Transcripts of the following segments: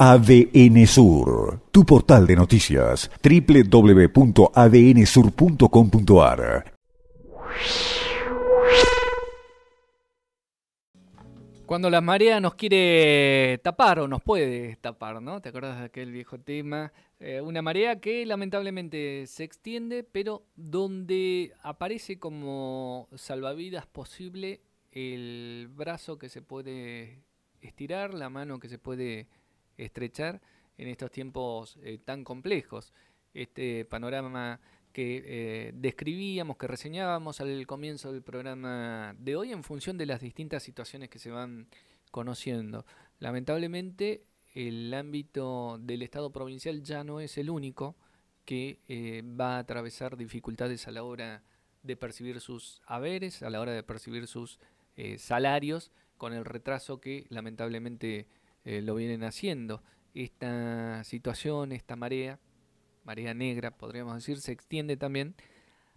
ADN Sur, tu portal de noticias, www.adnsur.com.ar. Cuando la marea nos quiere tapar o nos puede tapar, ¿no? ¿Te acuerdas de aquel viejo tema? Eh, una marea que lamentablemente se extiende, pero donde aparece como salvavidas posible el brazo que se puede estirar, la mano que se puede estrechar en estos tiempos eh, tan complejos. Este panorama que eh, describíamos, que reseñábamos al comienzo del programa de hoy en función de las distintas situaciones que se van conociendo. Lamentablemente el ámbito del Estado provincial ya no es el único que eh, va a atravesar dificultades a la hora de percibir sus haberes, a la hora de percibir sus salarios, con el retraso que lamentablemente eh, lo vienen haciendo. Esta situación, esta marea, marea negra, podríamos decir, se extiende también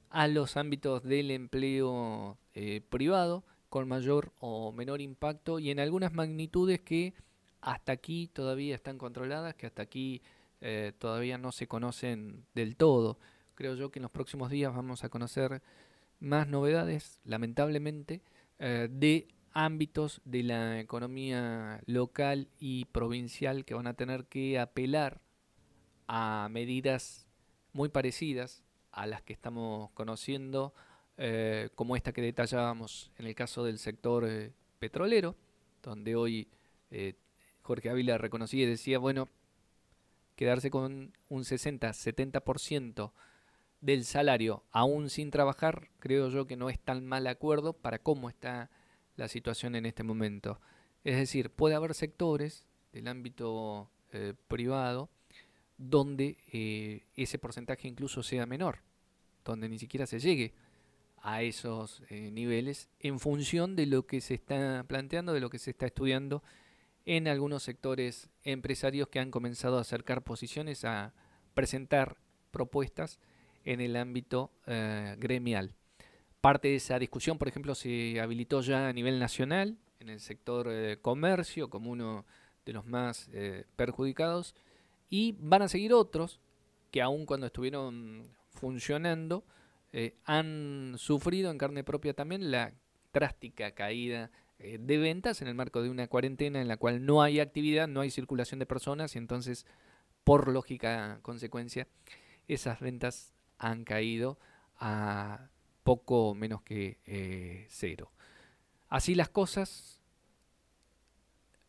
a los ámbitos del empleo eh, privado con mayor o menor impacto y en algunas magnitudes que hasta aquí todavía están controladas, que hasta aquí eh, todavía no se conocen del todo. Creo yo que en los próximos días vamos a conocer más novedades, lamentablemente, de ámbitos de la economía local y provincial que van a tener que apelar a medidas muy parecidas a las que estamos conociendo, eh, como esta que detallábamos en el caso del sector eh, petrolero, donde hoy eh, Jorge Ávila reconocía y decía, bueno, quedarse con un 60-70% del salario aún sin trabajar, creo yo que no es tan mal acuerdo para cómo está la situación en este momento. Es decir, puede haber sectores del ámbito eh, privado donde eh, ese porcentaje incluso sea menor, donde ni siquiera se llegue a esos eh, niveles en función de lo que se está planteando, de lo que se está estudiando en algunos sectores empresarios que han comenzado a acercar posiciones, a presentar propuestas en el ámbito gremial. Parte de esa discusión, por ejemplo, se habilitó ya a nivel nacional en el sector eh, comercio como uno de los más eh, perjudicados y van a seguir otros que aun cuando estuvieron funcionando eh, han sufrido en carne propia también la drástica caída de ventas en el marco de una cuarentena en la cual no hay actividad, no hay circulación de personas y entonces por lógica consecuencia esas ventas han caído a poco menos que eh, cero. Así las cosas,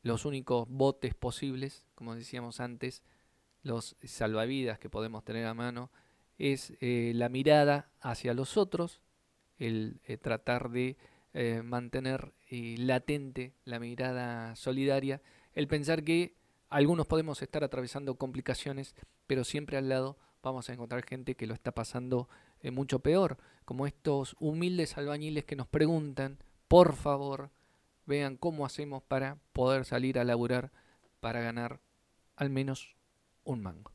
los únicos botes posibles, como decíamos antes, los salvavidas que podemos tener a mano, es eh, la mirada hacia los otros, el eh, tratar de mantener latente la mirada solidaria, el pensar que algunos podemos estar atravesando complicaciones, pero siempre al lado vamos a encontrar gente que lo está pasando mucho peor, como estos humildes albañiles que nos preguntan, por favor, vean cómo hacemos para poder salir a laburar para ganar al menos un mango.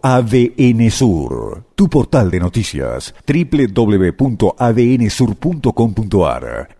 ADN Sur, tu portal de noticias, www.adnsur.com.ar